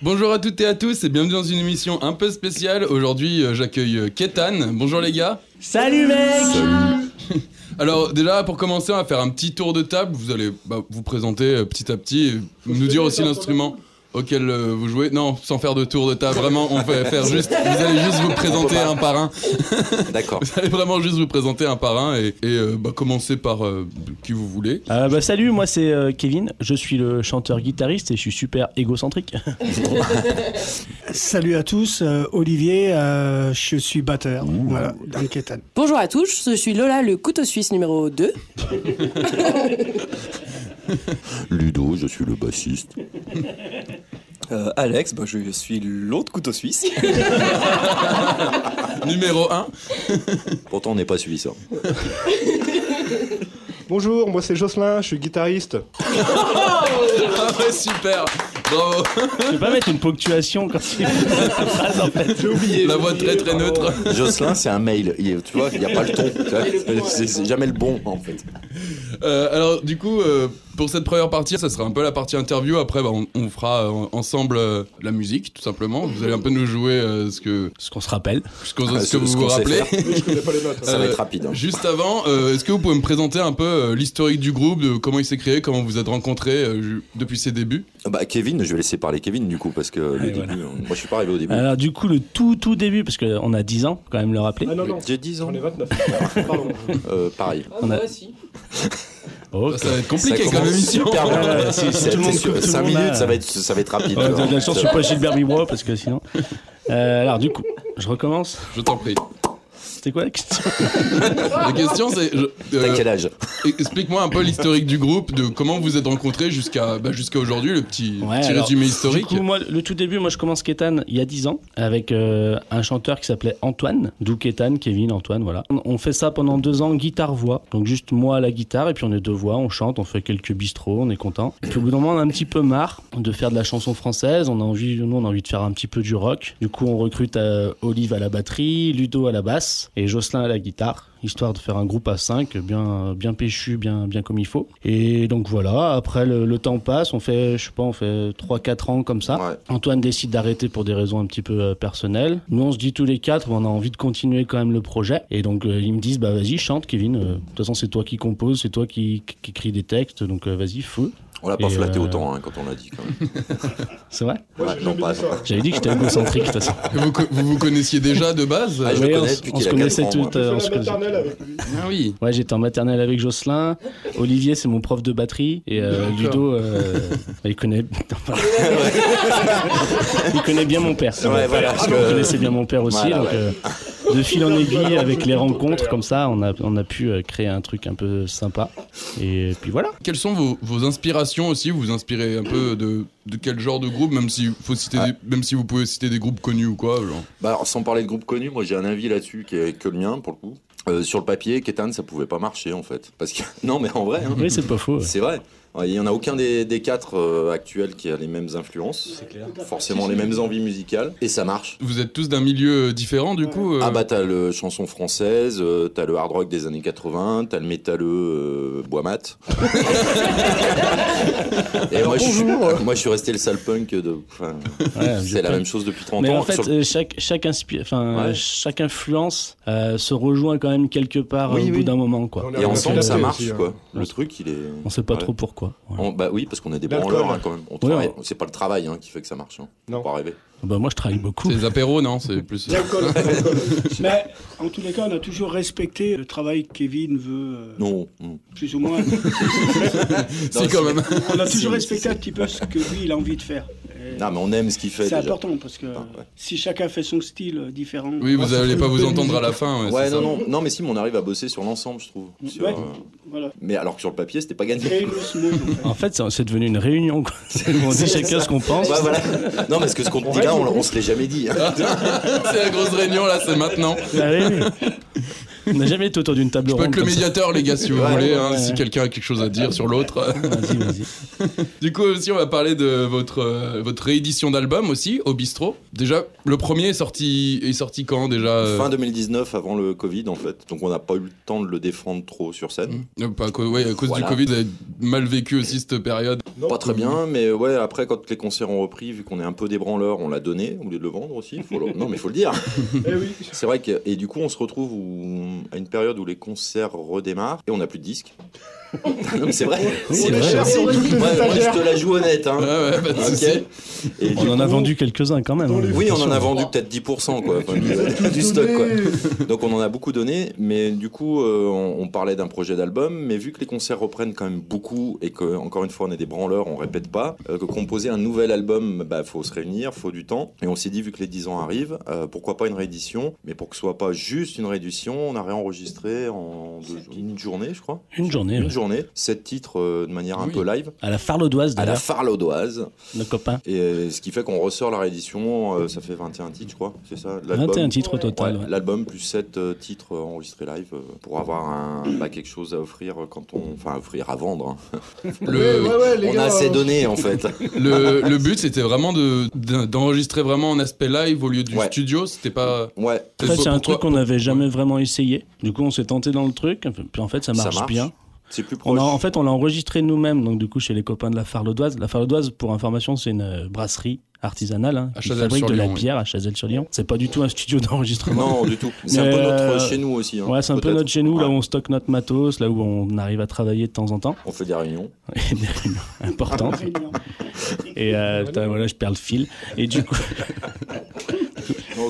Bonjour à toutes et à tous et bienvenue dans une émission un peu spéciale. Aujourd'hui, euh, j'accueille euh, Ketan. Bonjour les gars. Salut mec Alors déjà, pour commencer, on va faire un petit tour de table. Vous allez bah, vous présenter euh, petit à petit, et nous dire aussi l'instrument auquel euh, vous jouez. Non, sans faire de tour de table. Vraiment, on va faire juste. Vous allez juste vous présenter un par un. D'accord. Vous allez vraiment juste vous présenter un par un et, et, euh, bah, commencer par euh, qui vous voulez. Euh, bah, Salut, moi c'est euh, Kevin, je suis le chanteur-guitariste et je suis super égocentrique. Salut à tous, euh, Olivier, euh, je suis batteur voilà, dans le Kétan. Bonjour à tous, je suis Lola, le couteau suisse numéro 2. Ludo, je suis le bassiste. Euh, Alex, bah, je suis l'autre couteau suisse. Numéro 1. Pourtant, on n'est pas suisse. hein. Bonjour, moi c'est Jocelyn, je suis guitariste. Ah ouais, super. Bravo. Je vais pas mettre une ponctuation quand tu phrase en fait. J'ai oublié. La voix très très neutre. Jocelyn, c'est un mail. Il- tu vois, il n'y a pas le ton. tu vois. C'est c'est jamais le bon, en fait. Euh, alors du coup, euh, pour cette première partie, ça sera un peu la partie interview. Après, bah, on, on fera euh, ensemble euh, la musique, tout simplement. Vous allez un peu nous jouer euh, ce que, Ce qu'on se rappelle. ce, qu'on- Ah, ce ce- que vous ce vous rappelez. faire. Je connais pas les notes. Ça va être rapide. hein. Juste avant, euh, est-ce que vous pouvez me présenter un peu euh, l'historique du groupe, de comment il s'est créé, comment vous êtes rencontrés euh, depuis ses débuts? Bah, Kevin, je vais laisser parler Kevin, du coup, parce que le Allez, début, voilà. euh, moi, je suis pas arrivé au début. Alors du coup le tout tout début, parce qu'on a 10 ans quand même le rappeler. Ah non, non, J'ai 10 ans. j'en ai 29. Pardon. Euh, pareil. On a- moi aussi. Oh, Ça va être compliqué comme émission. super bien. Ouais, si- si tout le monde c'est sûr, coupe, tout le 5 monde minutes, a- ça va être, ça va être rapide. Ouais, de la chance, je suis pas Gilbert Bibro parce que sinon. Euh, alors du coup, je recommence. Je t'en prie. C'était quoi la question La question c'est, je- T'as euh, quel âge explique-moi un peu l'historique du groupe, de comment vous êtes rencontrés jusqu'à bah, jusqu'à aujourd'hui, le petit, Ouais, petit alors, résumé historique. Du coup, moi, le tout début, moi, je commence Kétan il y a 10 ans avec euh, un chanteur qui s'appelait Antoine, d'où Kétan, Kevin, Antoine, voilà. On- On fait ça pendant deux ans, guitare-voix. Donc juste moi à la guitare et puis on est deux voix, on chante, on fait quelques bistrots, on est content. Et puis au bout d'un moment, on a un petit peu marre de faire de la chanson française. On a envie, nous, on a envie de faire un petit peu du rock. Du coup, on recrute euh, Olive à la batterie, Ludo à la basse et Jocelyn à la guitare, histoire de faire un groupe à 5 bien, bien péchu, bien, bien comme il faut. Et donc voilà. Après, le, le temps passe, on fait, je sais pas, on fait 3-4 ans comme ça. Ouais. Antoine décide d'arrêter pour des raisons un petit peu euh, personnelles. Nous, on se dit tous les quatre, on a envie de continuer quand même le projet. Et donc, euh, ils me disent, bah vas-y, chante, Kevin. Euh, De toute façon, c'est toi qui compose, c'est toi qui, qui, qui écris des textes, donc euh, vas-y, feu. On l'a pas Et, flatté euh, autant hein, quand on l'a dit, quand même. C'est vrai? Ouais, ça. J'avais dit que j'étais égocentrique, de toute façon. Vous, vous vous connaissiez déjà de base? Ah, je Oui, on se connaissait 4 toutes, euh, on se connaissait. Maternelle avec lui. Ah oui. Ouais, j'étais en maternelle avec Jocelyn. Olivier, c'est mon prof de batterie. Et euh. Ludo, euh, il connaît. il connaît bien mon père. Ouais, voilà, parce Il que- connaissait bien mon père aussi. Voilà, donc, ouais. euh, de fil en aiguille, avec les rencontres comme ça, on a, on a pu créer un truc un peu sympa. Et puis voilà. Quelles sont vos, vos inspirations aussi? Vous vous inspirez un peu de, de quel genre de groupe, même si, faut citer des- même si vous pouvez citer des groupes connus ou quoi genre. Bah, alors, sans parler de groupe connu, moi j'ai un avis là-dessus qui est que le mien pour le coup. Euh, sur le papier, Ketan, ça pouvait pas marcher en fait. Parce que non, mais en vrai, hein, Oui, c'est pas faux. ouais. c'est vrai. Il y en a aucun des, des quatre euh, actuels qui a les mêmes influences, forcément les mêmes envies musicales, et ça marche. Vous êtes tous d'un milieu différent du coup euh, Ah bah t'as le chanson française, euh, t'as le hard rock des années 80, t'as le métalleux euh, bois mat. et moi je, suis, moi je suis resté le sale punk de. enfin, Ouais, c'est la même chose depuis 30 Mais ans. en fait, Sur- euh, chaque, chaque, inspi- enfin, Ouais. euh, chaque influence euh, se rejoint quand même quelque part Oui, euh, au oui. bout d'un moment. Quoi. Et ensemble ça marche aussi, hein. quoi. Le truc il est. On sait pas Ouais. trop pourquoi. Voilà. On- bah oui, parce qu'on est des branleurs hein, quand même. On Ouais, travaille. ouais. C'est pas le travail hein, qui fait que ça marche. Hein. Non. Faut pas rêver. Bah, moi, je travaille beaucoup. C'est les apéros, non C'est plus. L'alcool, l'alcool. Mais en tous les cas, on a toujours respecté le travail que Kevin veut, euh, Non. plus ou moins. si, quand même. On a toujours si, respecté si. un petit peu ce que lui, il a envie de faire. Et Non, mais on aime ce qu'il fait. C'est important parce que Ah, ouais. si chacun fait son style euh, différent. Oui, vous ça allez fait pas vous entendre à la fin. Ouais, Ouais, c'est non, ça. non, non, mais si, mais on arrive à bosser sur l'ensemble, je trouve. Sur, Ouais. euh, Voilà. Mais alors que sur le papier, c'était pas gagné. En fait. En fait, c'est devenu une réunion. Quoi. on dit chacun ce qu'on pense. Ouais, voilà. Non, parce que ce qu'on te dit là, on, on se l'est jamais dit. hein. c'est la grosse réunion là, c'est maintenant. Ah oui. On n'a jamais été autour d'une table Je peux ronde. être le ça. médiateur, les gars, si vous Ouais, voulez, ouais, hein, ouais. si quelqu'un a quelque chose à dire sur l'autre. Vas-y, vas-y. Du coup, aussi, on va parler de votre, euh, votre réédition d'album aussi, au bistrot. Déjà, le premier est sorti, est sorti quand déjà euh, Fin 2019, avant le Covid, en fait. Donc, on n'a pas eu le temps de le défendre trop sur scène. euh, pas à cause- ouais, à cause Voilà. du Covid, vous avez mal vécu aussi cette période. Non, Pas très bien, mais ouais, après, quand les concerts ont repris, vu qu'on est un peu des branleurs, on l'a donné, au lieu de le vendre aussi. Faut le- Non, mais il faut le dire. Eh oui. C'est vrai que. Et du coup, on se retrouve où- à une période où les concerts redémarrent et on n'a plus de disques. Non, mais c'est vrai. C'est vrai. cher Ouais, moi, je te la joue honnête. Hein. Ouais, ouais. Et On en a vendu quelques-uns quand même. Hein. Oui, on en a vendu peut-être 10% quoi, enfin, du, du stock. Quoi. Donc on en a beaucoup donné, mais du coup euh, on, on parlait d'un projet d'album, mais vu que les concerts reprennent quand même beaucoup et que encore une fois on est des branleurs, on répète pas, euh, que composer un nouvel album, bah faut se réunir, faut du temps. Et on s'est dit vu que les 10 ans arrivent, euh, pourquoi pas une réédition, mais pour que ce soit pas juste une réédition, on a réenregistré en deux- une journée, je crois. Une journée, Une ouais. Journée, sept titres euh, de manière un Oui. peu live, À la Farlodoise à la farlodoise. nos copains. Et euh, ce qui fait qu'on ressort la réédition, euh, ça fait 21 titres, je crois, c'est ça l'album 21 titres au total. Ouais, ouais. L'album plus 7 titres enregistrés live euh, pour avoir un, bah, quelque chose à offrir quand on. Enfin, à offrir à vendre. hein. Le, Ouais, ouais, les on gars, a assez donné en fait. le, le but, c'était vraiment de- d'en- d'enregistrer vraiment en aspect live au lieu du Ouais. studio. C'était pas. Ouais, En fait, c'est un Pourquoi- truc qu'on n'avait jamais vraiment essayé. Du coup, on s'est tenté dans le truc. Puis en fait, ça marche. bien. C'est plus On proche. a, en fait, on l'a enregistré nous-mêmes. Donc, du coup, chez les copains de la Farlodoise. La Farlodoise, pour information, c'est une euh, brasserie artisanale hein, qui fabrique de la bière à Chazelles-sur-Lyon. C'est pas du tout un studio d'enregistrement. Non, du tout. C'est un peu notre euh, chez nous aussi. hein, Ouais, c'est un peu notre chez nous, là Ouais. où on stocke notre matos, là où on arrive à travailler de temps en temps. On fait des réunions. Et des réunions importantes. Et euh, putain, voilà, je perds le fil. Et du coup,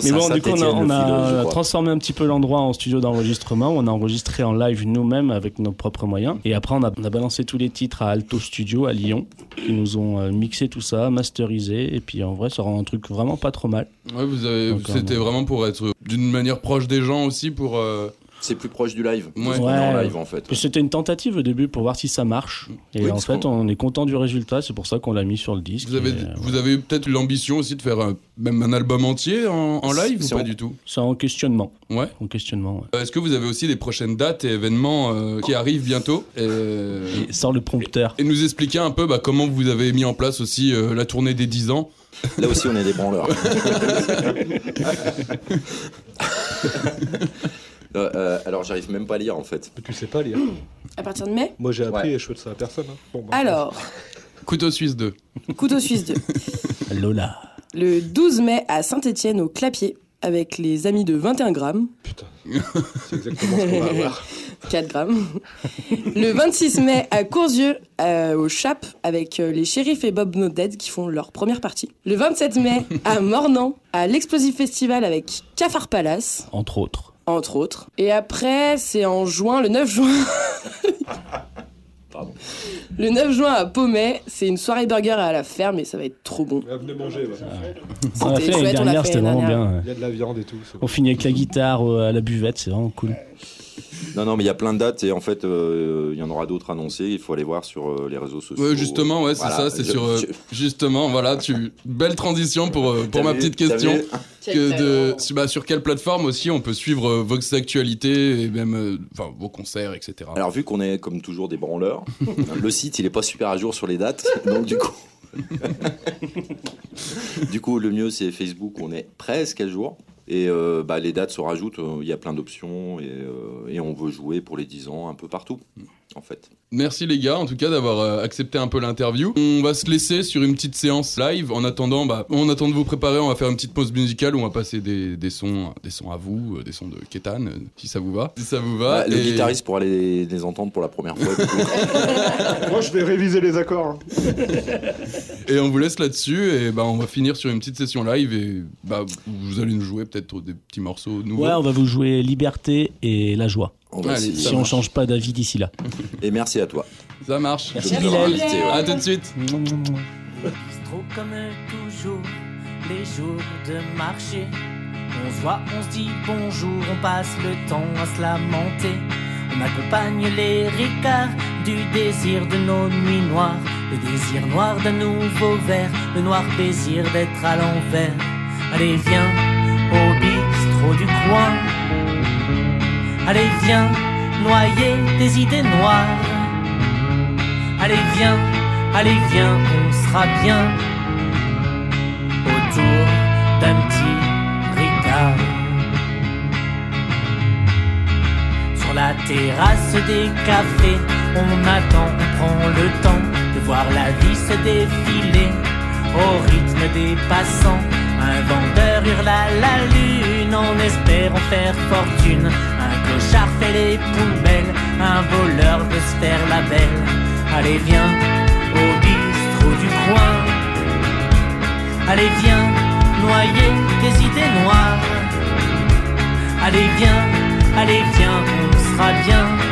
Mais bon, du coup, on a, on transformé un petit peu l'endroit en studio d'enregistrement. On a enregistré en live nous-mêmes avec nos propres moyens. Et après, on a, on a balancé tous les titres à Alto Studio à Lyon. Ils nous ont euh, mixé tout ça, masterisé. Et puis en vrai, ça rend un truc vraiment pas trop mal. Ouais, vous avez. C'était euh, vraiment pour être d'une manière proche des gens aussi pour. euh, C'est plus proche du live. Ouais. Est en Ouais. live en fait. C'était une tentative au début pour voir si ça marche. Et Oui, en fait, on est content du résultat. C'est pour ça qu'on l'a mis sur le disque. Vous avez, Et, euh, vous avez peut-être l'ambition aussi de faire un- même un album entier en, en live ou on- pas du tout? C'est en questionnement. Ouais. En questionnement. ouais. Euh, Est-ce que vous avez aussi des prochaines dates et événements euh, qui arrivent bientôt? Et sort le prompteur. et nous expliquer un peu bah, comment vous avez mis en place aussi euh, la tournée des 10 ans. Là aussi, on est des branleurs. Euh, euh, alors, j'arrive même pas à lire en fait. Tu sais pas lire. À partir de mai? Moi j'ai appris Ouais. et je de ça à personne. hein. Bon, bah, Alors, Couteau Suisse 2. Couteau Suisse 2. Lola. Le 12 mai à Saint-Étienne au Clapier avec les amis de 21 grammes, Putain. C'est exactement ce qu'on va avoir. 4 grammes. Le 26 mai à Courzieux euh, au Chap avec euh, les shérifs et Bob No Dead qui font leur première partie. Le 27 mai à Mornan à l'Explosive Festival avec Cafard Palace, Entre autres. Entre autres. Et après, c'est en juin, le 9 juin. Pardon. Le 9 juin à Pommet, c'est une soirée burger à la ferme et ça va être trop bon. Ah, venez manger. ouais. On l'a C'était fait l'année dernière, c'était vraiment bien. ouais. Il y a de la viande et tout. On finit avec la guitare euh, à la buvette, c'est vraiment cool. Non, non, mais il y a plein de dates et en fait, euh, il y en aura d'autres annoncées. Il faut aller voir sur euh, les réseaux sociaux. Ouais, justement, ouais, c'est Voilà, ça. C'est sur. euh, je- Justement, voilà, tu. Belle transition pour, euh, pour ma petite question. Que de, bah, sur quelle plateforme aussi on peut suivre euh, vos actualités et même euh, enfin, vos concerts, etc. Alors, vu qu'on est comme toujours des branleurs, le site il est pas super à jour sur les dates. Donc, du coup. du coup, le mieux c'est Facebook, on est presque à jour. Et euh, bah, les dates se rajoutent, euh, il y a plein d'options et, euh, et on veut jouer pour les 10 ans un peu partout, en fait. Merci les gars, en tout cas d'avoir euh, accepté un peu l'interview. On va se laisser sur une petite séance live. En attendant, bah, on attend de vous préparer. On va faire une petite pause musicale où on va passer des, des sons, des sons à vous, euh, des sons de Ketan, euh, si ça vous va. Si ça vous va. Bah, le guitariste pourra les, les entendre pour la première fois. Moi je vais réviser les accords. hein. Et on vous laisse là-dessus. Et bah, on va finir sur une petite session live. Et bah, vous allez nous jouer peut-être des petits morceaux nouveaux. Ouais, on va vous jouer Liberté et la joie. On va Allez, Si on change pas d'avis d'ici là. Et merci à toi. Ça marche. Merci, Bilal. invités, ouais. À tout de suite. Bistrot comme toujours, les jours de marché. On se voit, on se dit bonjour, on passe le temps à se lamenter. On accompagne les ricards du désir de nos nuits noires. Le désir noir d'un nouveau verre, le noir désir d'être à l'envers. Allez, viens au bistrot du coin. Allez, viens, noyer des idées noires. Allez, viens, allez, viens, on sera bien autour d'un petit ricard. Sur la terrasse des cafés, on attend, on prend le temps de voir la vie se défiler au rythme des passants. Un vendeur hurle à la lune en espérant faire fortune. Clochard fait les poubelles, un voleur veut se faire la belle. Allez, viens au bistrot du coin. Allez, viens noyer des idées noires. Allez, viens, allez, viens, on sera bien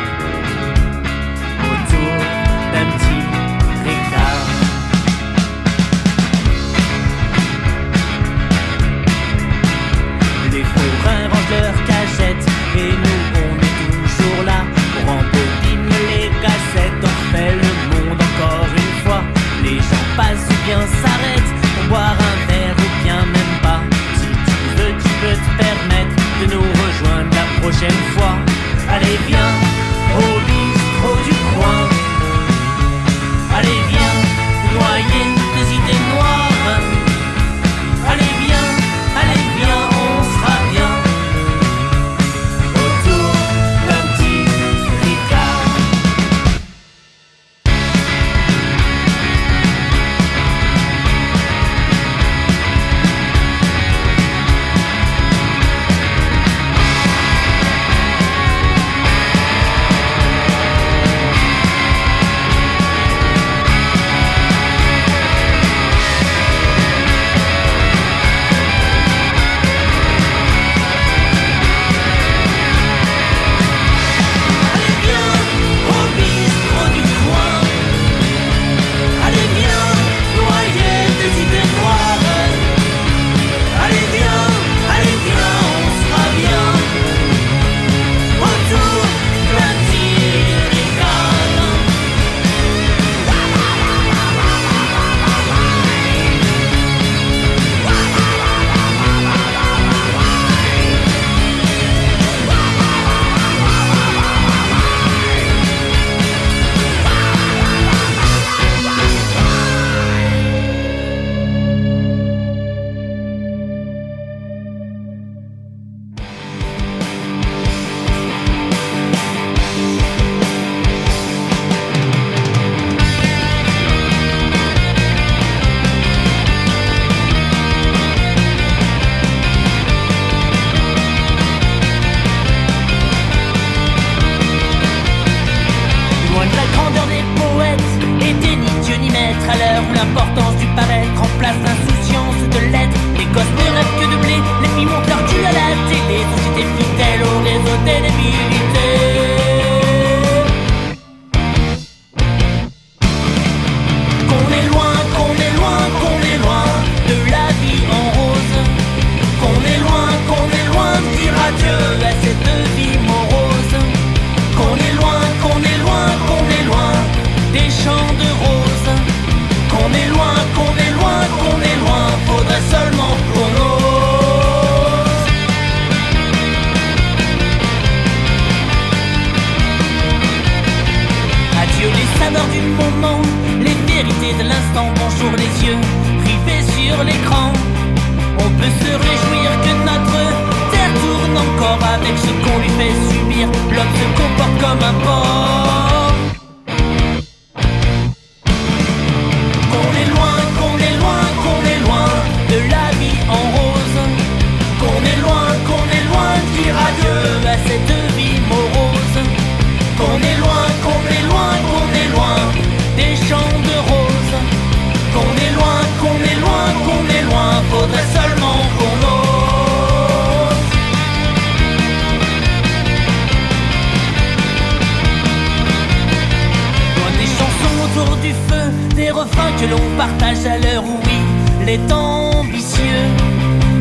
que l'on partage à l'heure où oui, les ambitieux.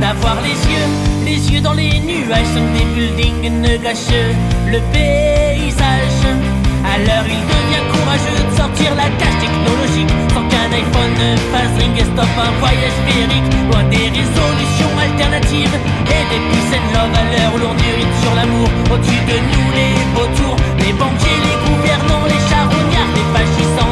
D'avoir les yeux, les yeux dans les nuages, comme des buildings ne gâchent le paysage. À l'heure, il devient courageux de sortir la cage technologique, sans qu'un iPhone ne fasse ring et stop un voyage féerique, loin des résolutions alternatives et des peace and love à l'heure où l'on irrite sur l'amour. Au-dessus de nous, les vautours, les banquiers, les gouvernants, les charognards, les fascistes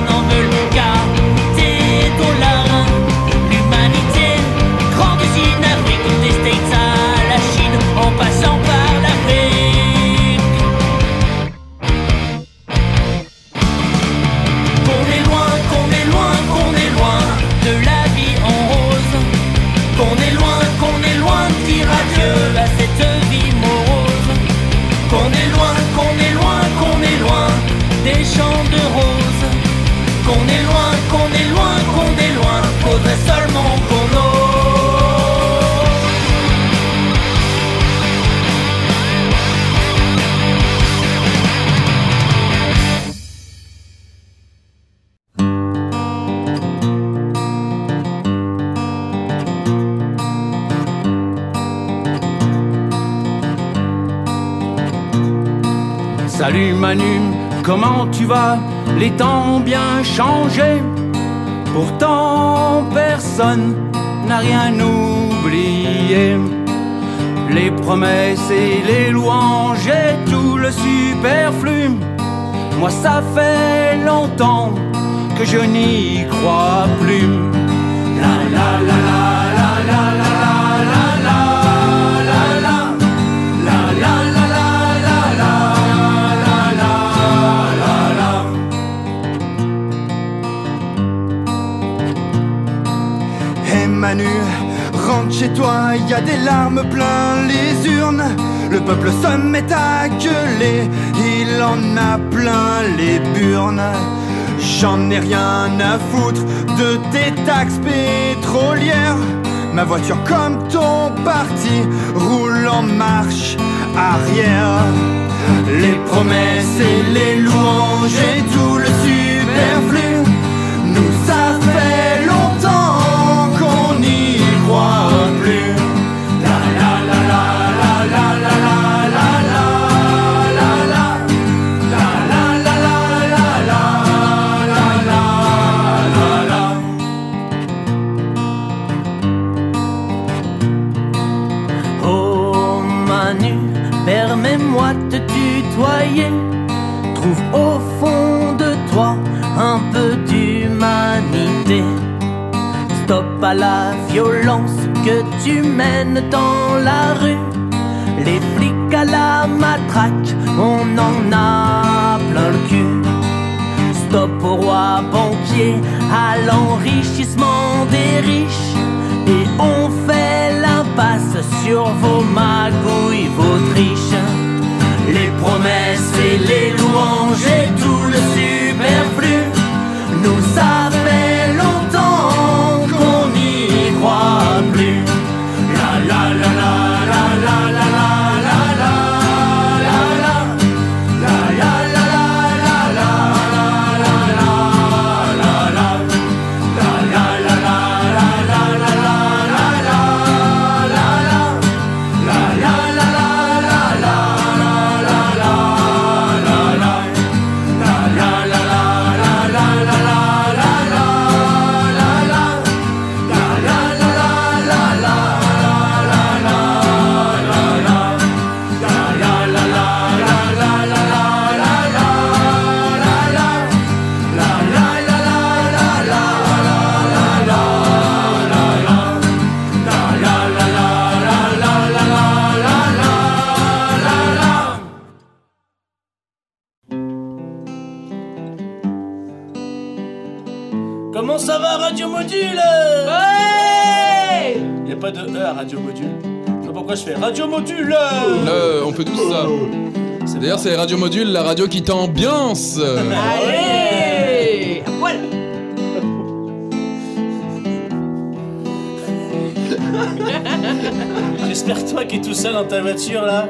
Les bien changé. Pourtant, personne n'a rien oublié. Les promesses et les louanges et tout le superflu. Moi, ça fait longtemps que je n'y crois plus. La la la la chez toi, y a des larmes plein les urnes. Le peuple se met à gueuler, il en a plein les burnes. J'en ai rien à foutre de tes taxes pétrolières. Ma voiture comme ton parti roule en marche arrière. Les promesses et les louanges et tout jeito Radio Module Le, on fait tous ça. D'ailleurs, c'est Radio Module, la radio qui t'ambiance. Allez À poil J'espère que toi qui es tout seul dans ta voiture là.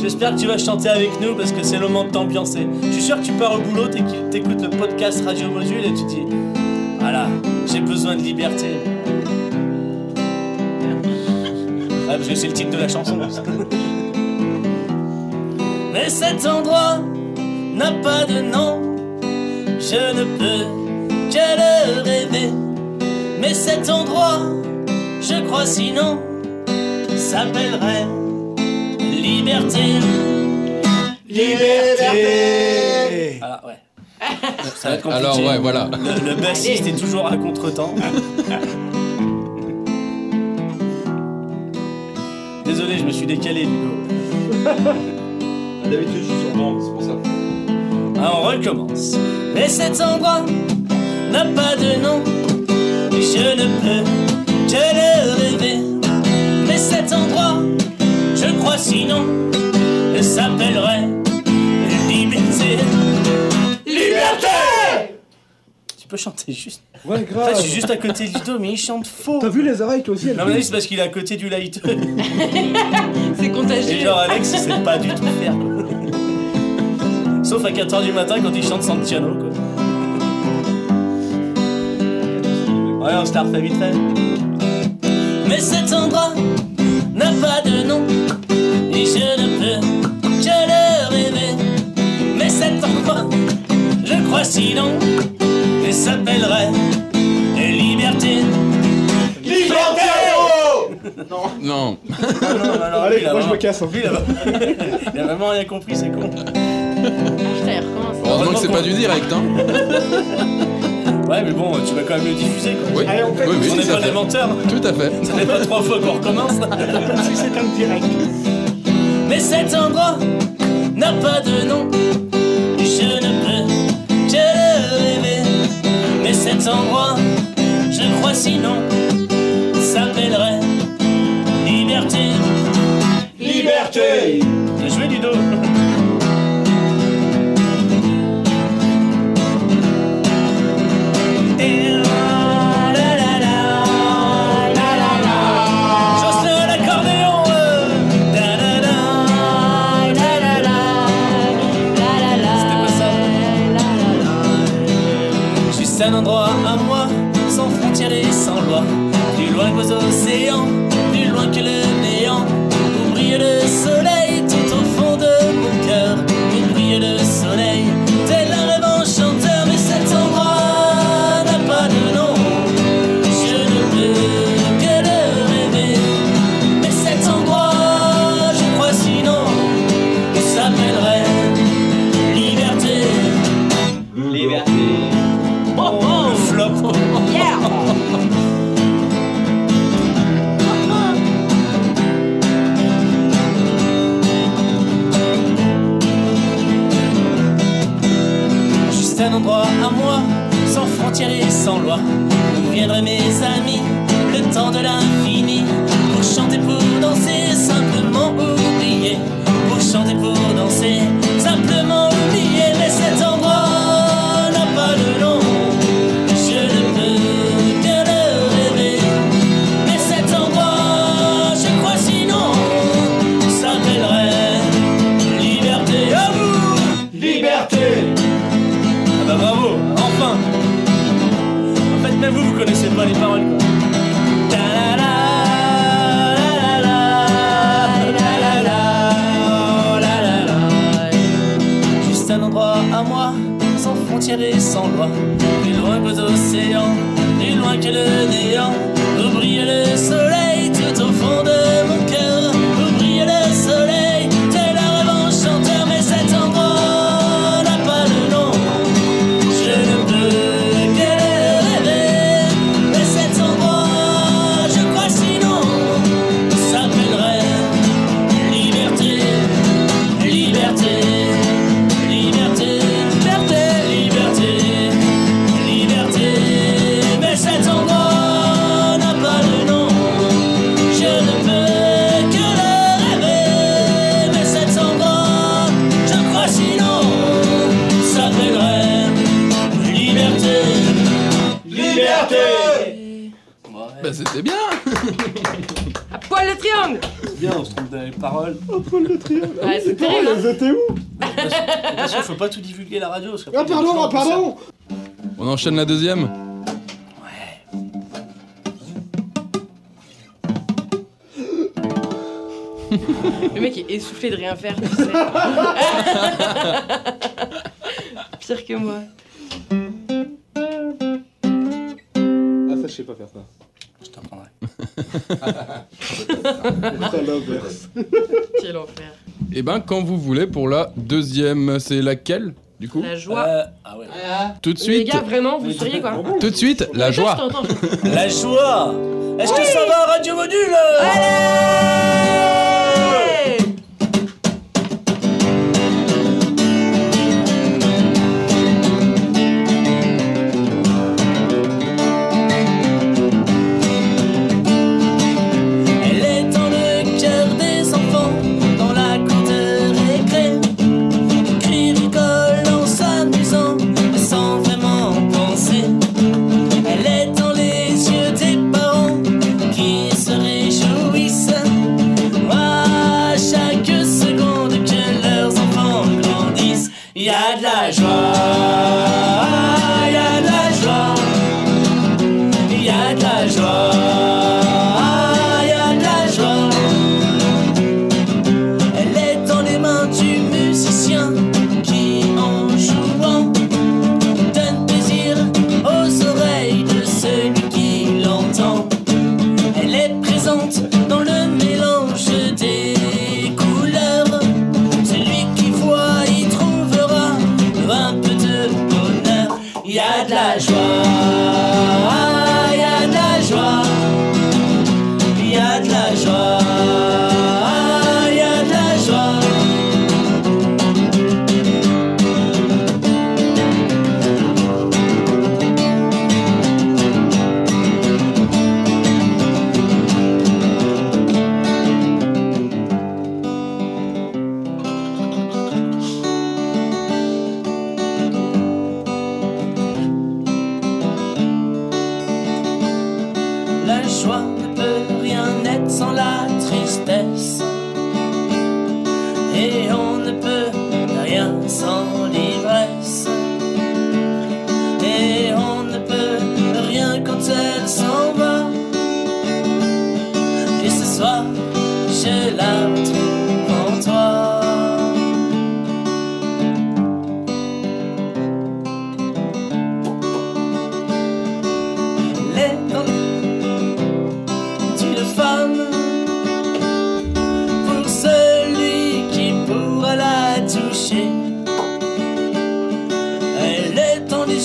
J'espère que tu vas chanter avec nous parce que c'est le moment de t'ambiancer. Je suis sûr que tu pars au boulot, t'éc- t'écoutes le podcast Radio Module et tu te dis Voilà, j'ai besoin de liberté. Parce que c'est le titre de la chanson. Mais cet endroit n'a pas de nom. Je ne peux que le rêver. Mais cet endroit, je crois sinon, s'appellerait Liberté. Liberté. Voilà, ouais. Ça va être compliqué. Alors, ouais, voilà. Le, le bassiste est toujours à contre-temps. je me suis décalé du coup. D'habitude, je suis sur bande, c'est pour ça. Alors on recommence. Mais cet endroit n'a pas de nom. Et je ne peux que le rêver. Mais cet endroit, je crois sinon, s'appellerait Liberté. Liberté Tu peux chanter juste. Ouais, grave. Je suis juste à côté du dos, mais il chante faux. T'as vu les oreilles, toi aussi Non, mais c'est parce qu'il est à côté du light. c'est contagieux. Genre, Alex, il sait pas du tout faire. Sauf à 4h du matin quand il chante Santiano, quoi. Ouais, on se la refait vite fait. Mais cet endroit n'a pas de nom, et je ne peux que le rêver. Mais cet endroit, je crois si long, et s'appellerait Non. Ah non, non, non, Allez, moi, je me casse, hein. lui, il, a... il a vraiment rien compris, c'est con. Heureusement que c'est pas du direct, hein. Ouais, mais bon, tu vas quand même le diffuser, quoi. Oui, Allez, on fait oui, oui, On n'est ça pas des menteurs. Tout à fait. Ça n'est pas trois fois qu'on recommence. si c'était un direct. Mais cet endroit n'a pas de nom. Je ne peux que rêver. Mais cet endroit, je crois sinon, Liberté. Liberté. Bien joué, Ludo. Et étaient où Attention, faut pas tout divulguer à la radio. parce qu'après, Ah il y a pardon, ah pardon On enchaîne la deuxième Le mec est essoufflé de rien faire, tu sais. Pire que moi. Ah ça je sais pas faire ça. Je t'apprendrai. C'est l'inverse. Quel enfer. Eh ben, quand vous voulez pour la deuxième, c'est laquelle du coup La joie. Euh, ah ouais. Tout de Les suite. gars, vraiment, vous seriez quoi Tout de suite, la joie. La joie Est-ce que ça va, Radio Module? Allez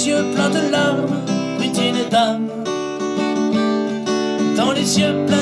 les yeux pleins de larmes, une dame. Dans les yeux pleins